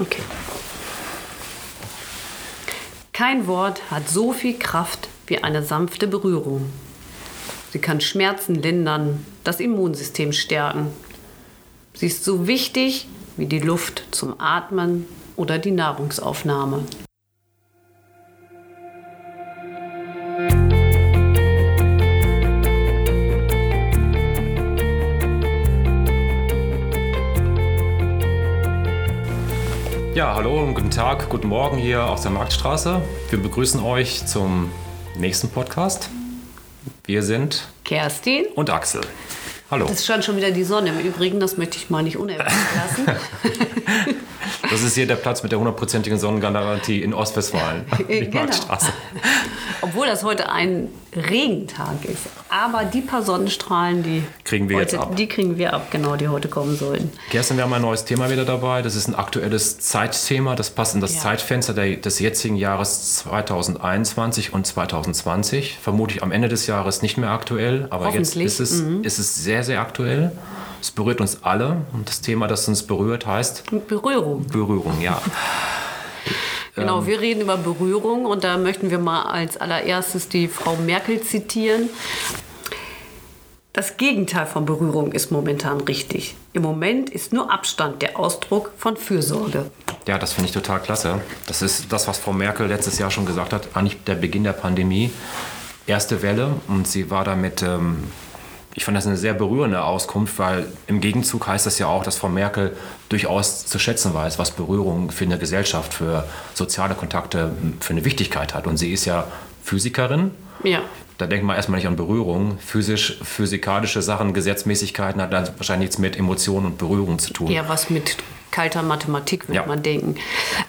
Okay. Kein Wort hat so viel Kraft wie eine sanfte Berührung. Sie kann Schmerzen lindern, das Immunsystem stärken. Sie ist so wichtig wie die Luft zum Atmen oder die Nahrungsaufnahme. Ja, hallo und guten Tag, guten Morgen hier aus der Marktstraße. Wir begrüßen euch zum nächsten Podcast. Wir sind Kerstin und Axel. Hallo. Das scheint schon wieder die Sonne im Übrigen, das möchte ich mal nicht unerwähnt lassen. Das ist hier der Platz mit der hundertprozentigen Sonnengarantie in Ostwestfalen, die Genau. Marktstraße. Obwohl das heute ein Regentag ist. Aber die paar Sonnenstrahlen, die Kriegen wir heute, jetzt ab. Die kriegen wir ab, genau, die heute kommen sollten. Kerstin, wir haben ein neues Thema wieder dabei. Das ist ein aktuelles Zeitthema. Das passt in das Ja. Zeitfenster der, des jetzigen Jahres 2021 und 2020. Vermutlich am Ende des Jahres nicht mehr aktuell, aber jetzt ist es, ist es sehr, sehr aktuell. Es berührt uns alle und das Thema, das uns berührt, heißt Berührung. Berührung, ja. Genau, Ähm. wir reden über Berührung und da möchten wir mal als allererstes die Frau Merkel zitieren. Das Gegenteil von Berührung ist momentan richtig. Im Moment ist nur Abstand der Ausdruck von Fürsorge. Ja, das finde ich total klasse. Das ist das, was Frau Merkel letztes Jahr schon gesagt hat, eigentlich der Beginn der Pandemie. Erste Welle und sie war damit, ähm, ich fand das eine sehr berührende Auskunft, weil im Gegenzug heißt das ja auch, dass Frau Merkel durchaus zu schätzen weiß, was Berührung für eine Gesellschaft, für soziale Kontakte für eine Wichtigkeit hat. Und sie ist ja Physikerin. Ja, Da denkt man erstmal nicht an Berührung. Physisch, physikalische Sachen, Gesetzmäßigkeiten hat dann wahrscheinlich nichts mit Emotionen und Berührung zu tun. eher was mit kalter Mathematik, würde Ja. man denken.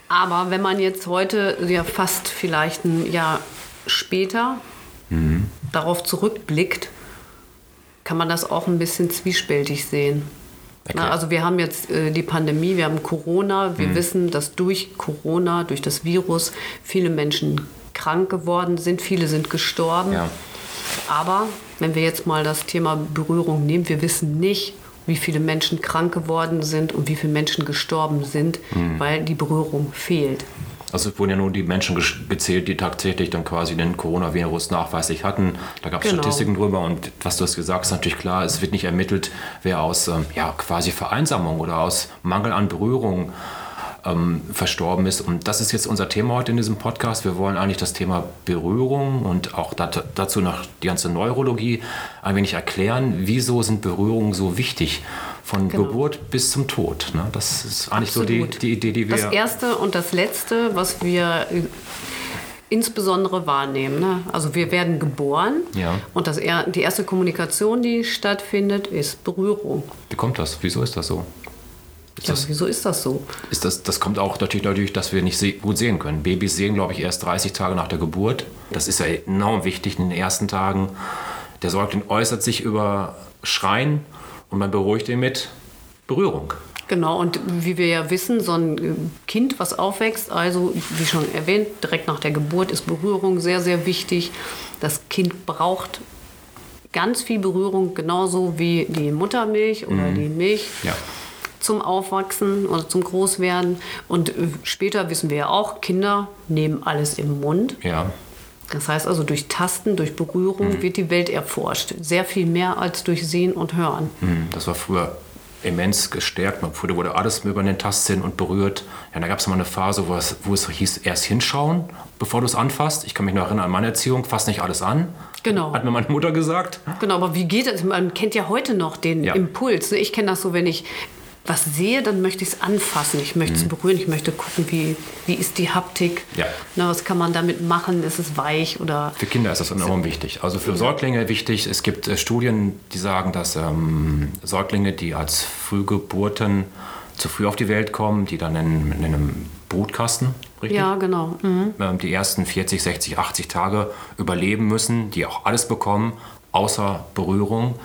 Aber wenn man jetzt heute, ja fast vielleicht ein Jahr später, Mhm. darauf zurückblickt, kann man das auch ein bisschen zwiespältig sehen. Erklär. Na, also wir haben jetzt äh, die Pandemie, wir haben Corona. Wir Mhm. wissen, dass durch Corona, durch das Virus, viele Menschen krank geworden sind, viele sind gestorben. Ja. Aber wenn wir jetzt mal das Thema Berührung nehmen, wir wissen nicht, wie viele Menschen krank geworden sind und wie viele Menschen gestorben sind, Mhm. weil die Berührung fehlt. Also es wurden ja nur die Menschen gezählt, die tatsächlich dann quasi den Coronavirus nachweislich hatten. Da gab es Genau. Statistiken drüber und was du hast gesagt, ist natürlich klar, es wird nicht ermittelt, wer aus ähm, ja, quasi Vereinsamung oder aus Mangel an Berührung ähm, verstorben ist. Und das ist jetzt unser Thema heute in diesem Podcast. Wir wollen eigentlich das Thema Berührung und auch dat, dazu noch die ganze Neurologie ein wenig erklären. Wieso sind Berührungen so wichtig? Von Genau. Geburt bis zum Tod. Ne? Das ist eigentlich so die, Absolut. die Idee, die wir... Das erste und das letzte, was wir insbesondere wahrnehmen. Ne? Also wir werden geboren Ja. und das die erste Kommunikation, die stattfindet, ist Berührung. Wie kommt das? Wieso ist das so? Ist Ja, das, wieso ist das so? ist das, das kommt auch natürlich dadurch, dass wir nicht se gut sehen können. Babys sehen, glaube ich, erst 30 Tage nach der Geburt. Das ist ja enorm wichtig in den ersten Tagen. Der Säugling äußert sich über Schreien und man beruhigt ihn mit Berührung. Genau, und wie wir ja wissen, so ein Kind, was aufwächst, also wie schon erwähnt, direkt nach der Geburt ist Berührung sehr, sehr wichtig. Das Kind braucht ganz viel Berührung, genauso wie die Muttermilch oder die Milch Ja. zum Aufwachsen oder zum Großwerden. Und äh, später wissen wir ja auch, Kinder nehmen alles im Mund. Ja. Das heißt also, durch Tasten, durch Berührung wird die Welt erforscht. Sehr viel mehr als durch Sehen und Hören. Hm, Das war früher immens gestärkt. Man- Früher wurde alles über den Tastsinn und berührt. Ja, da gab es mal eine Phase, wo es, wo es hieß, erst hinschauen, bevor du es anfasst. Ich kann mich noch erinnern an meine Erziehung, fass nicht alles an. Genau. Hat mir meine Mutter gesagt. Genau, aber wie geht das? Man kennt ja heute noch den Ja. Impuls. ne? Ich kenne das so, wenn ich was sehe, dann möchte ich es anfassen. Ich möchte es berühren. Ich möchte gucken, wie, wie ist die Haptik. Mhm. Ja. Na, was kann man damit machen? Ist es weich oder... Für Kinder ist das enorm wichtig. Also für Säuglinge wichtig. Es gibt äh, Studien, die sagen, dass ähm, Säuglinge, die als Frühgeburten zu früh auf die Welt kommen, die dann in, in einem Brutkasten, richtig? Ja, genau. Mhm. ähm, die ersten 40, 60, 80 Tage überleben müssen, die auch alles bekommen, außer Berührung.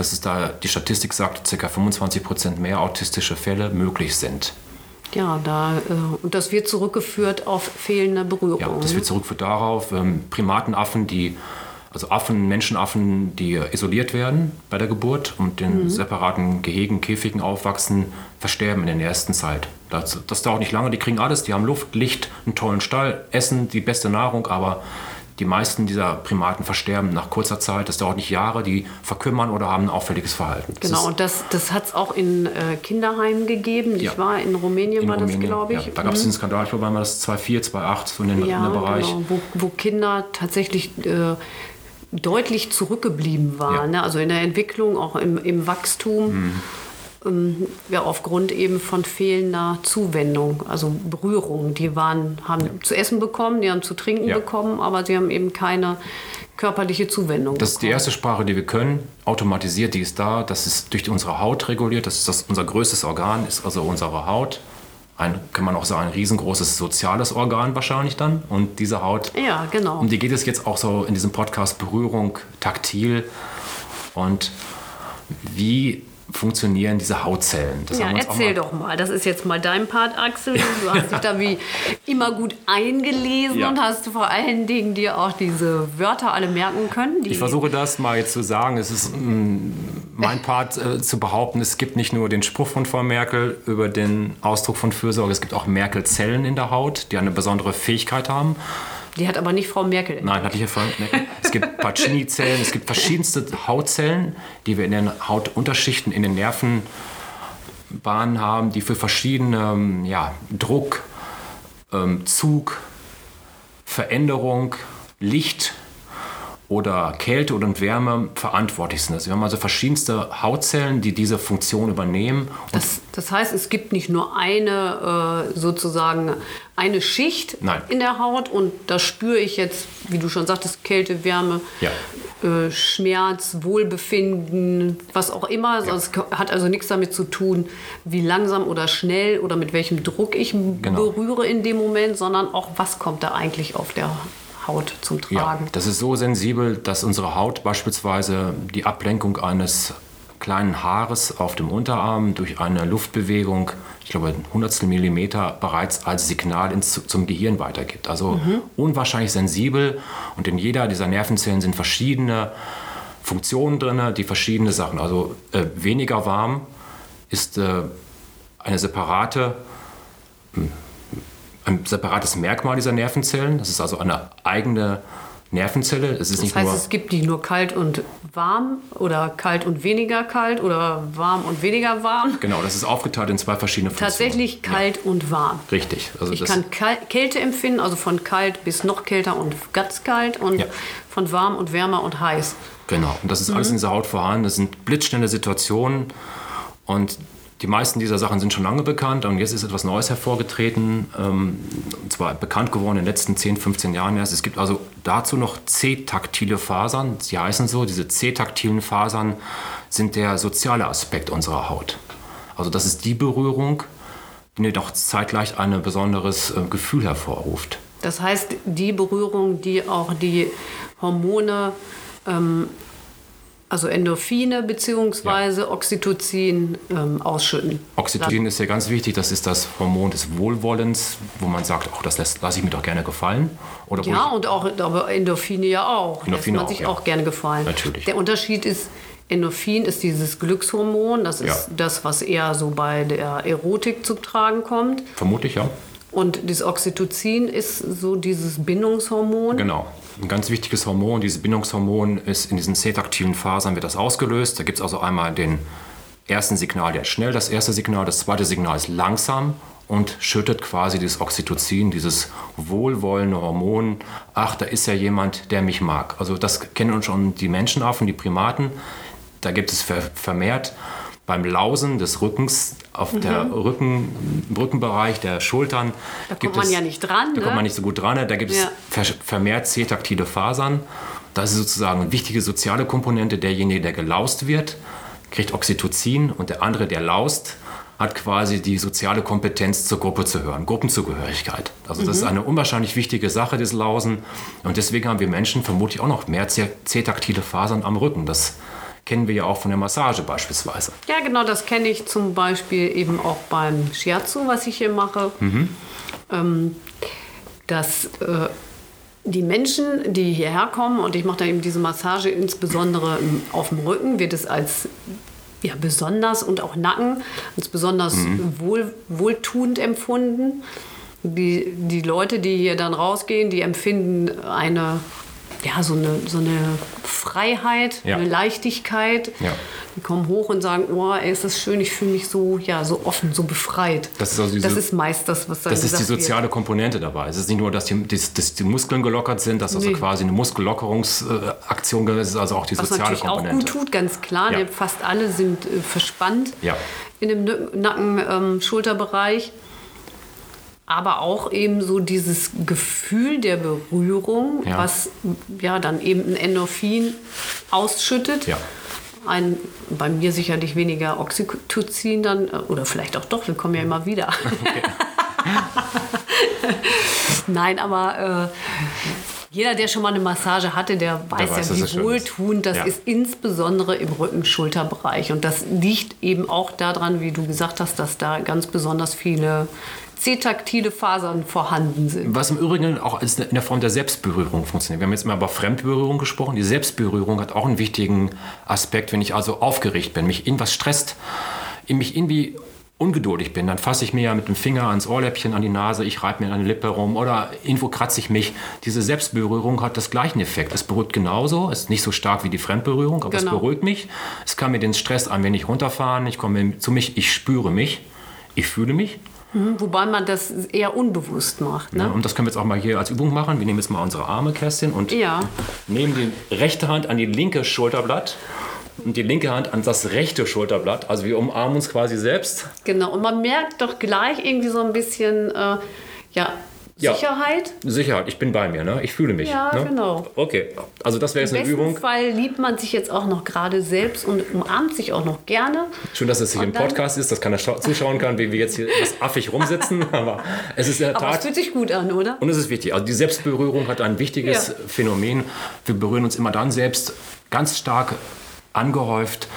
Dass es da, die Statistik sagt, ca. 25 Prozent mehr autistische Fälle möglich sind. Ja, da, äh, und das wird zurückgeführt auf fehlende Berührung. Ja, das wird zurückgeführt darauf. Ähm, Primatenaffen, die also Affen, Menschenaffen, die isoliert werden bei der Geburt und in separaten Gehegen, Käfigen aufwachsen, versterben in der ersten Zeit. Das, das dauert nicht lange, die kriegen alles, die haben Luft, Licht, einen tollen Stall, Essen, die beste Nahrung, aber die meisten dieser Primaten versterben nach kurzer Zeit. Das dauert nicht Jahre, die verkümmern oder haben ein auffälliges Verhalten. Das Genau, und das, das hat es auch in äh, Kinderheimen gegeben, nicht Ja. wahr? In Rumänien in war Rumänien, das, glaube ich. Ja, da gab es Mhm. den Skandal, ich glaube, einmal das 2004, 2008, so in den, Ja, den Bereich. genau, wo, wo Kinder tatsächlich äh, deutlich zurückgeblieben waren. Ne? Also in der Entwicklung, auch im, im Wachstum. Ähm, ja, aufgrund eben von fehlender Zuwendung, also Berührung. Die waren, haben zu essen bekommen, die haben zu trinken Ja. bekommen, aber sie haben eben keine körperliche Zuwendung Das ist die bekommen. erste Sprache, die wir können, automatisiert, die ist da. Das ist durch unsere Haut reguliert. Das ist das, unser größtes Organ, ist also unsere Haut. Ein, kann man auch sagen, ein riesengroßes soziales Organ wahrscheinlich dann. Und diese Haut, Ja, genau. um die geht es jetzt auch so in diesem Podcast Berührung, taktil. Und wie funktionieren diese Hautzellen? Das Ja, erzähl mal- doch mal. Das ist jetzt mal dein Part, Axel. Du hast dich da wie immer gut eingelesen Ja. und hast vor allen Dingen dir auch diese Wörter alle merken können. Ich versuche das mal jetzt zu sagen. Es ist mm, mein Part äh, zu behaupten, es gibt nicht nur den Spruch von Frau Merkel über den Ausdruck von Fürsorge, es gibt auch Merkel-Zellen in der Haut, die eine besondere Fähigkeit haben. Die hat aber nicht Frau Merkel. Nein, hatte ich ja vorhin. Ne? Es gibt Pacini-Zellen, es gibt verschiedenste Hautzellen, die wir in den Hautunterschichten, in den Nervenbahnen haben, die für verschiedene ähm, ja, Druck, ähm, Zug, Veränderung, Licht oder Kälte und Wärme verantwortlich sind. Also wir haben also verschiedenste Hautzellen, die diese Funktion übernehmen. Das, das heißt, es gibt nicht nur eine äh, sozusagen eine Schicht Nein. in der Haut und da spüre ich jetzt, wie du schon sagtest, Kälte, Wärme, Ja. äh, Schmerz, Wohlbefinden, was auch immer. Also Es hat also nichts damit zu tun, wie langsam oder schnell oder mit welchem Druck ich Genau. berühre in dem Moment, sondern auch, was kommt da eigentlich auf der Haut zum Ja, Tragen. das ist so sensibel, dass unsere Haut beispielsweise die Ablenkung eines kleinen Haares auf dem Unterarm durch eine Luftbewegung, ich glaube ein Hundertstel Millimeter, bereits als Signal ins, zum Gehirn weitergibt. Also unwahrscheinlich sensibel und in jeder dieser Nervenzellen sind verschiedene Funktionen drin, die verschiedene Sachen. Also äh, weniger warm ist äh, eine separate ein separates Merkmal dieser Nervenzellen. Das ist also eine eigene Nervenzelle. Es ist Das nicht heißt, nur es gibt nicht nur kalt und warm oder kalt und weniger kalt oder warm und weniger warm. genau, das ist aufgeteilt in zwei verschiedene Funktionen. Tatsächlich kalt und warm. Richtig. Also Ich kann Kälte empfinden, also von kalt bis noch kälter und ganz kalt und Ja. von warm und wärmer und heiß. Genau. Und das ist Mhm. alles in dieser Haut vorhanden. Das sind blitzschnelle Situationen und die meisten dieser Sachen sind schon lange bekannt und jetzt ist etwas Neues hervorgetreten, ähm, und zwar bekannt geworden in den letzten 10, 15 Jahren erst. Es gibt also dazu noch C-taktile Fasern. Sie heißen so, diese C-taktilen Fasern sind der soziale Aspekt unserer Haut. Also das ist die Berührung, die jedoch zeitgleich ein besonderes äh, Gefühl hervorruft. Das heißt, die Berührung, die auch die Hormone, ähm, also Endorphine bzw. Oxytocin ähm, ausschütten. Oxytocin ist ja ganz wichtig, das ist das Hormon des Wohlwollens, wo man sagt, auch das lässt- lasse ich mir doch gerne gefallen. Oder Ja, und auch aber Endorphine ja auch. Endorphine Lässt man auch, sich ja. auch gerne gefallen. Natürlich. Der Unterschied ist, Endorphin ist dieses Glückshormon, das ist Ja. das, was eher so bei der Erotik zu tragen kommt. vermutlich ja. Und das Oxytocin ist so dieses Bindungshormon. Genau. Ein ganz wichtiges Hormon, dieses Bindungshormon ist in diesen C-taktilen Fasern wird das ausgelöst. Da gibt es also einmal den ersten Signal, der ist schnell, das erste Signal, das zweite Signal ist langsam und schüttet quasi dieses Oxytocin, dieses wohlwollende Hormon. Ach, da ist ja jemand, der mich mag. Also das kennen uns schon die Menschenaffen, die Primaten. Da gibt es ver- vermehrt beim Lausen des Rückens auf der Rücken, im Rückenbereich der Schultern. Mhm. Da kommt man es- ja nicht dran, Da ne? kommt man nicht so gut dran. Da gibt es Ja. ver- vermehrt C-taktile Fasern. Das ist sozusagen eine wichtige soziale Komponente. Derjenige, der gelaust wird, kriegt Oxytocin und der andere, der laust, hat quasi die soziale Kompetenz zur Gruppe zu hören, Gruppenzugehörigkeit. Also das ist eine unwahrscheinlich wichtige Sache, das Lausen. Und deswegen haben wir Menschen vermutlich auch noch mehr C-taktile Fasern am Rücken. Das kennen wir ja auch von der Massage beispielsweise. Ja, genau, das kenne ich zum Beispiel eben auch beim Shiatsu, was ich hier mache. Mhm. Ähm, dass äh, die Menschen, die hierher kommen und ich mache da eben diese Massage insbesondere im- auf dem Rücken, wird es als ja, besonders und auch Nacken als besonders wohl, wohltuend empfunden. Die, die Leute, die hier dann rausgehen, die empfinden eine, ja, so eine, so eine Freiheit, Ja. eine Leichtigkeit. Ja. Die kommen hoch und sagen, oh, ey, ist das schön, ich fühle mich so, ja, so offen, so befreit. Das ist also diese- das ist meist das, was dann Das ist die gesagt wird. soziale Komponente dabei. Es ist nicht nur, dass die, dass, dass die Muskeln gelockert sind, dass also Nee. quasi eine Muskellockerungsaktion ist, es ist also auch die Was soziale natürlich auch Komponente. gut tut, ganz klar. Ja. denn Fast alle sind äh, verspannt in dem Nacken-Schulterbereich. Aber auch eben so dieses Gefühl der Berührung, Ja. was ja dann eben ein Endorphin ausschüttet. Ja. Ein, bei mir sicherlich weniger Oxytocin dann, äh, oder vielleicht auch doch, wir kommen ja immer wieder. Nein, aber äh, jeder, der schon mal eine Massage hatte, der weiß, weiß, dass ja, wie wohltuend das Ja. ist, insbesondere im Rücken-Schulterbereich. Und das liegt eben auch daran, wie du gesagt hast, dass da ganz besonders viele C-taktile Fasern vorhanden sind. Was im Übrigen auch als in der Form der Selbstberührung funktioniert. Wir haben jetzt mal über Fremdberührung gesprochen. Die Selbstberührung hat auch einen wichtigen Aspekt. Wenn ich also aufgeregt bin, mich irgendwas stresst, in mich irgendwie ungeduldig bin, dann fasse ich mir ja mit dem Finger ans Ohrläppchen, an die Nase, ich reibe mir an die Lippe rum oder irgendwo kratze ich mich. Diese Selbstberührung hat das gleichen Effekt. Es beruhigt genauso, es ist nicht so stark wie die Fremdberührung, aber Genau. es beruhigt mich. Es kann mir den Stress ein wenig runterfahren. Ich komme zu mich, ich spüre mich, ich fühle mich. Mhm, Wobei man das eher unbewusst macht. Ne? Ja, und das können wir jetzt auch mal hier als Übung machen. Wir nehmen jetzt mal unsere Arme, Kerstin, und Ja. nehmen die rechte Hand an die linke Schulterblatt und die linke Hand an das rechte Schulterblatt. Also wir umarmen uns quasi selbst. Genau, und man merkt doch gleich irgendwie so ein bisschen äh, ja, Ja. Sicherheit. Sicherheit, ich bin bei mir, ne? ich fühle mich. Ja, ne? genau. Okay, also das wäre jetzt Im eine Übung. Fall liebt man sich jetzt auch noch gerade selbst und umarmt sich auch noch gerne. Schön, dass es hier im Podcast ist, dass keiner schau- zuschauen kann, wie wir jetzt hier etwas affig rumsitzen. Aber es ist in der Aber es fühlt sich gut an, oder? Und es ist wichtig. Also die Selbstberührung hat ein wichtiges Ja. Phänomen. Wir berühren uns immer dann selbst ganz stark angehäuft,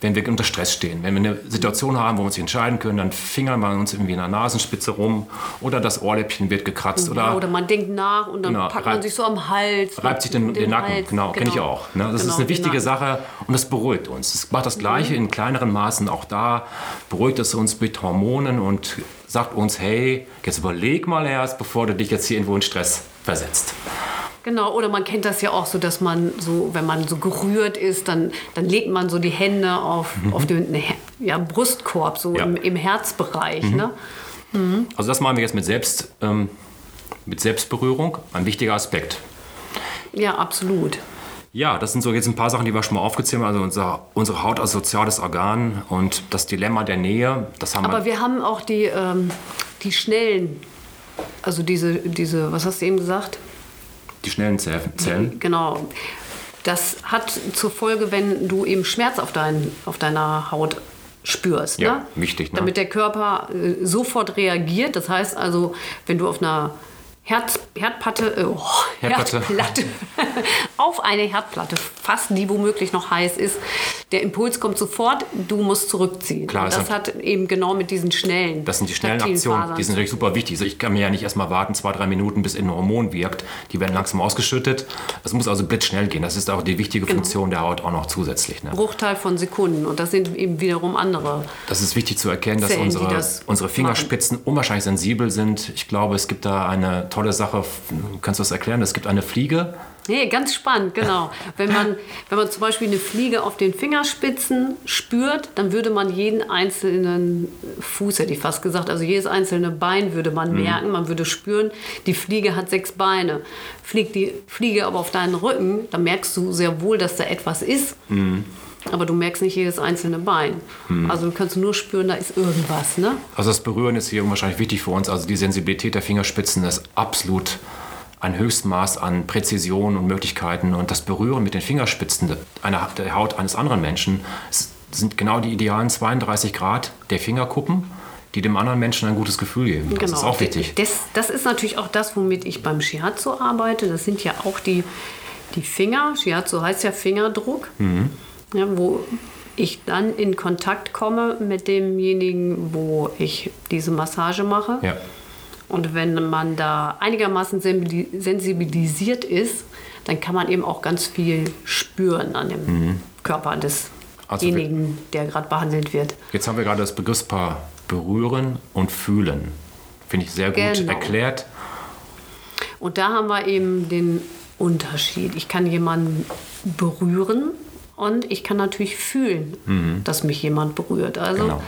wenn wir unter Stress stehen. Wenn wir eine Situation haben, wo wir uns nicht entscheiden können, dann fingern wir uns irgendwie in der Nasenspitze rum oder das Ohrläppchen wird gekratzt Ja, oder, oder man denkt nach und dann Genau, packt man sich so am Hals. reibt sich den, den, Nacken. Hals. Genau, kenne ich auch. Ne? Das Genau, ist eine wichtige. Sache und das beruhigt uns. Es macht das Gleiche in kleineren Maßen auch da. Beruhigt es uns mit Hormonen und sagt uns, hey, jetzt überleg mal erst, bevor du dich jetzt hier irgendwo in Stress versetzt. Genau, oder man kennt das ja auch so, dass man so, wenn man so gerührt ist, dann, dann legt man so die Hände auf, auf den Her- ja, Brustkorb, so Mhm. Ja. Mhm. im, im Herzbereich. Ne? Also das machen wir jetzt mit, Selbst, ähm, mit Selbstberührung, ein wichtiger Aspekt. Ja, absolut. Ja, das sind so jetzt ein paar Sachen, die wir schon mal aufgezählt haben. Also unser, unsere Haut als soziales Organ und das Dilemma der Nähe, das haben Aber wir. wir haben auch die, ähm, die schnellen, also diese, diese, was hast du eben gesagt? Die schnellen Zellen. Genau. Das hat zur Folge, wenn du eben Schmerz auf, dein, auf deiner Haut spürst. Ja, ne? wichtig, ne? Damit der Körper äh, sofort reagiert. Das heißt also, wenn du auf einer Herz, Herdplatte, äh, oh, Herdplatte. Herdplatte auf eine Herdplatte, fast die womöglich noch heiß ist, der Impuls kommt sofort, du musst zurückziehen. Klar, Und das hat- eben genau mit diesen schnellen. Das sind die schnellen Aktionen, Fasern die sind natürlich super wichtig. Also ich kann mir ja nicht erstmal warten, zwei, drei Minuten, bis ein Hormon wirkt. Die werden langsam ausgeschüttet. Es muss also blitzschnell gehen. Das ist auch die wichtige Genau. Funktion der Haut auch noch zusätzlich. Ne? Bruchteil von Sekunden. Und das sind eben wiederum andere. Das ist wichtig zu erkennen, dass Zellen, unsere, das unsere Fingerspitzen unwahrscheinlich sensibel sind. Ich glaube, es gibt da eine tolle Sache. Kannst du das erklären? Es gibt eine Fliege. Nee, ganz spannend, genau. Wenn man, wenn man zum Beispiel eine Fliege auf den Fingerspitzen spürt, dann würde man jeden einzelnen Fuß, hätte ich fast gesagt, also jedes einzelne Bein würde man merken, man würde spüren, die Fliege hat sechs Beine. Fliegt die Fliege aber auf deinen Rücken, dann merkst du sehr wohl, dass da etwas ist. Aber du merkst nicht jedes einzelne Bein. Also du kannst nur spüren, da ist irgendwas. Ne? Also das Berühren ist hier unwahrscheinlich wichtig für uns. Also die Sensibilität der Fingerspitzen ist absolut ein Höchstmaß an Präzision und Möglichkeiten. Und das Berühren mit den Fingerspitzen der, einer, der Haut eines anderen Menschen sind genau die idealen 32 Grad der Fingerkuppen, die dem anderen Menschen ein gutes Gefühl geben. Das ist auch wichtig. Das, das ist natürlich auch das, womit ich beim Shiatsu arbeite. Das sind ja auch die, die Finger. Shiatsu heißt ja Fingerdruck. Mhm. Ja, wo ich dann in Kontakt komme mit demjenigen, wo ich diese Massage mache. Ja. Und wenn man da einigermaßen sensibilisiert ist, dann kann man eben auch ganz viel spüren an dem mhm. Körper desjenigen, also der gerade behandelt wird. Jetzt haben wir gerade das Begriffspaar berühren und fühlen. Finde ich sehr gut genau. erklärt. Und da haben wir eben den Unterschied. Ich kann jemanden berühren und ich kann natürlich fühlen, mhm. dass mich jemand berührt. Also genau.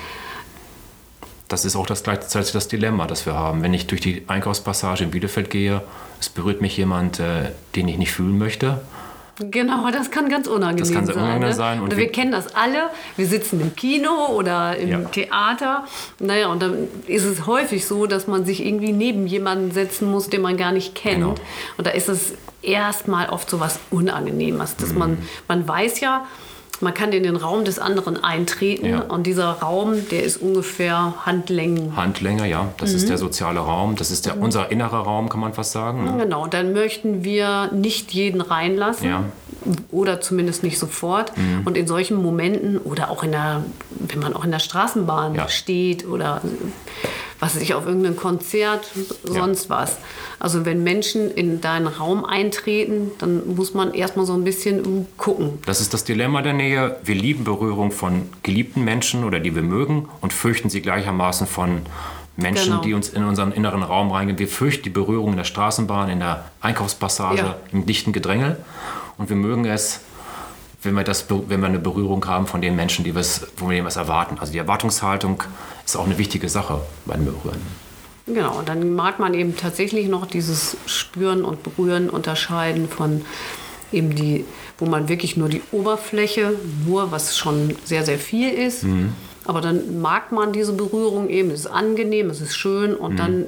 Das ist auch das gleichzeitig das Dilemma, das wir haben. Wenn ich durch die Einkaufspassage in Bielefeld gehe, es berührt mich jemand, äh, den ich nicht fühlen möchte, Genau, das kann ganz unangenehm das kann sehr sein. Unangenehm ne? sein und wir kennen das alle. Wir sitzen im Kino oder im ja. Theater. Naja, und dann ist es häufig so, dass man sich irgendwie neben jemanden setzen muss, den man gar nicht kennt. Genau. Und da ist es erstmal oft so was Unangenehmes. Dass mhm. man, man weiß ja, man kann in den Raum des anderen eintreten ja. und dieser Raum, der ist ungefähr Handlängen. Handlänge, ja. Das mhm. ist der soziale Raum. Das ist der, mhm. unser innerer Raum, kann man fast sagen. Ne? Genau, dann möchten wir nicht jeden reinlassen. Ja. Oder zumindest nicht sofort. Mhm. Und in solchen Momenten oder auch in der, wenn man auch in der Straßenbahn ja. steht oder was weiß ich, auf irgendein Konzert, sonst ja. was. Also wenn Menschen in deinen Raum eintreten, dann muss man erstmal so ein bisschen gucken. Das ist das Dilemma der Nähe. Wir lieben Berührung von geliebten Menschen oder die wir mögen und fürchten sie gleichermaßen von Menschen, genau. die uns in unseren inneren Raum reingehen. Wir fürchten die Berührung in der Straßenbahn, in der Einkaufspassage, ja. im dichten Gedränge. Und wir mögen es, wenn wir, das, wenn wir eine Berührung haben von den Menschen, die was, wo wir was erwarten. Also die Erwartungshaltung ist auch eine wichtige Sache beim Berühren. Genau, und dann mag man eben tatsächlich noch dieses Spüren und Berühren unterscheiden von eben die, wo man wirklich nur die Oberfläche, nur was schon sehr, sehr viel ist. Mhm. Aber dann mag man diese Berührung eben, es ist angenehm, es ist schön und mhm. dann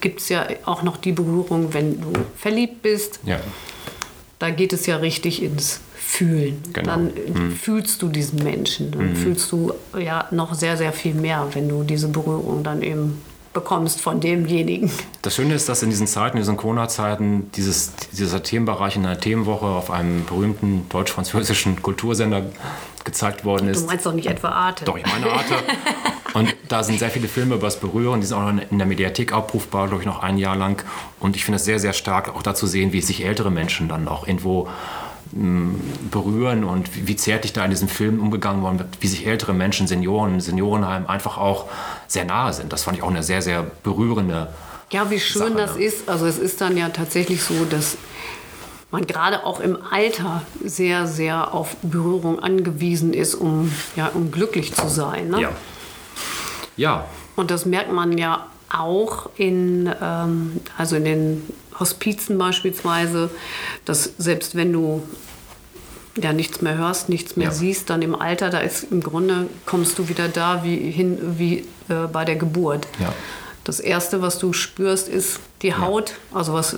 gibt es ja auch noch die Berührung, wenn du verliebt bist. Ja. Da geht es ja richtig ins fühlen. Genau. Dann mhm. fühlst du diesen Menschen. Dann mhm. fühlst du ja noch sehr, sehr viel mehr, wenn du diese Berührung dann eben bekommst von demjenigen. Das Schöne ist, dass in diesen Zeiten, in diesen Corona-Zeiten, dieses, dieser Themenbereich in einer Themenwoche auf einem berühmten deutsch-französischen Kultursender gezeigt worden ist. Du meinst doch nicht etwa Arte. Doch, ich meine Arte. Und da sind sehr viele Filme über das Berühren, die sind auch in der Mediathek abrufbar, glaube ich, noch ein Jahr lang. Und ich finde es sehr, sehr stark, auch da zu sehen, wie sich ältere Menschen dann auch irgendwo berühren und wie zärtlich da in diesem Film umgegangen worden wird, wie sich ältere Menschen, Senioren, Seniorenheim einfach auch sehr nahe sind. Das fand ich auch eine sehr, sehr berührende Ja, wie schön Sache, das ne? ist. Also es ist dann ja tatsächlich so, dass man gerade auch im Alter sehr, sehr auf Berührung angewiesen ist, um, ja, um glücklich zu sein. Ne? Ja. Ja. Und das merkt man ja auch in, ähm, also in den Hospizen beispielsweise, dass selbst wenn du ja nichts mehr hörst, nichts mehr ja. siehst, dann im Alter, da ist im Grunde kommst du wieder da wie hin wie äh, bei der Geburt. Ja. Das erste, was du spürst, ist die Haut, ja. also was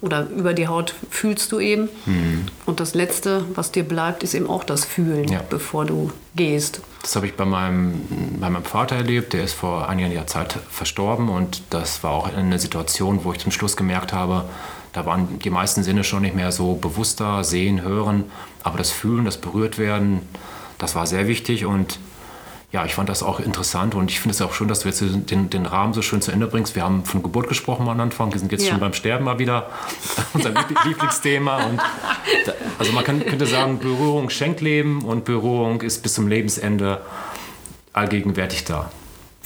oder über die Haut fühlst du eben. Mhm. Und das Letzte, was dir bleibt, ist eben auch das Fühlen, ja. bevor du gehst. Das habe ich bei meinem, bei meinem Vater erlebt. Der ist vor einiger Zeit verstorben und das war auch eine Situation, wo ich zum Schluss gemerkt habe, da waren die meisten Sinne schon nicht mehr so bewusster, sehen, hören, aber das Fühlen, das Berührtwerden, das war sehr wichtig und ja, ich fand das auch interessant und ich finde es auch schön, dass du jetzt den, den, Rahmen so schön zu Ende bringst. Wir haben von Geburt gesprochen am Anfang, wir sind jetzt ja. schon beim Sterben mal wieder, unser Lieblingsthema. Und da, also man kann, könnte sagen, Berührung schenkt Leben und Berührung ist bis zum Lebensende allgegenwärtig da.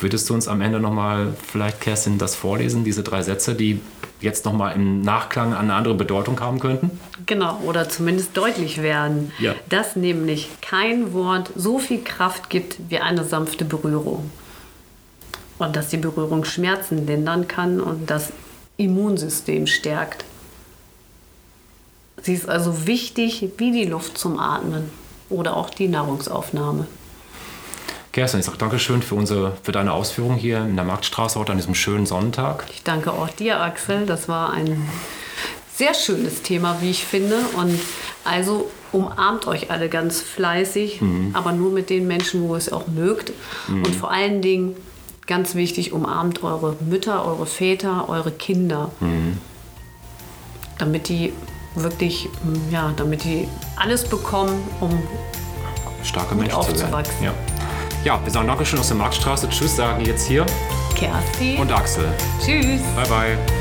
Würdest du uns am Ende nochmal vielleicht, Kerstin, das vorlesen, diese drei Sätze, die jetzt nochmal im Nachklang eine andere Bedeutung haben könnten? Genau, oder zumindest deutlich werden. Ja. Dass nämlich kein Wort so viel Kraft gibt wie eine sanfte Berührung. Und dass die Berührung Schmerzen lindern kann und das Immunsystem stärkt. Sie ist also wichtig wie die Luft zum Atmen oder auch die Nahrungsaufnahme. Kerstin, ich sage Dankeschön für, unsere, für deine Ausführungen hier in der Marktstraße heute an diesem schönen Sonnentag. Ich danke auch dir, Axel. Das war ein sehr schönes Thema, wie ich finde. Und also umarmt euch alle ganz fleißig, mhm. aber nur mit den Menschen, wo ihr es auch mögt. Mhm. Und vor allen Dingen, ganz wichtig, umarmt eure Mütter, eure Väter, eure Kinder. Mhm. Damit die wirklich, ja, damit die alles bekommen, um starke Menschen zu werden. Ja. Ja, wir sagen Dankeschön aus der Marktstraße. Tschüss, sagen jetzt hier Kerstin und Axel. Tschüss. Bye bye.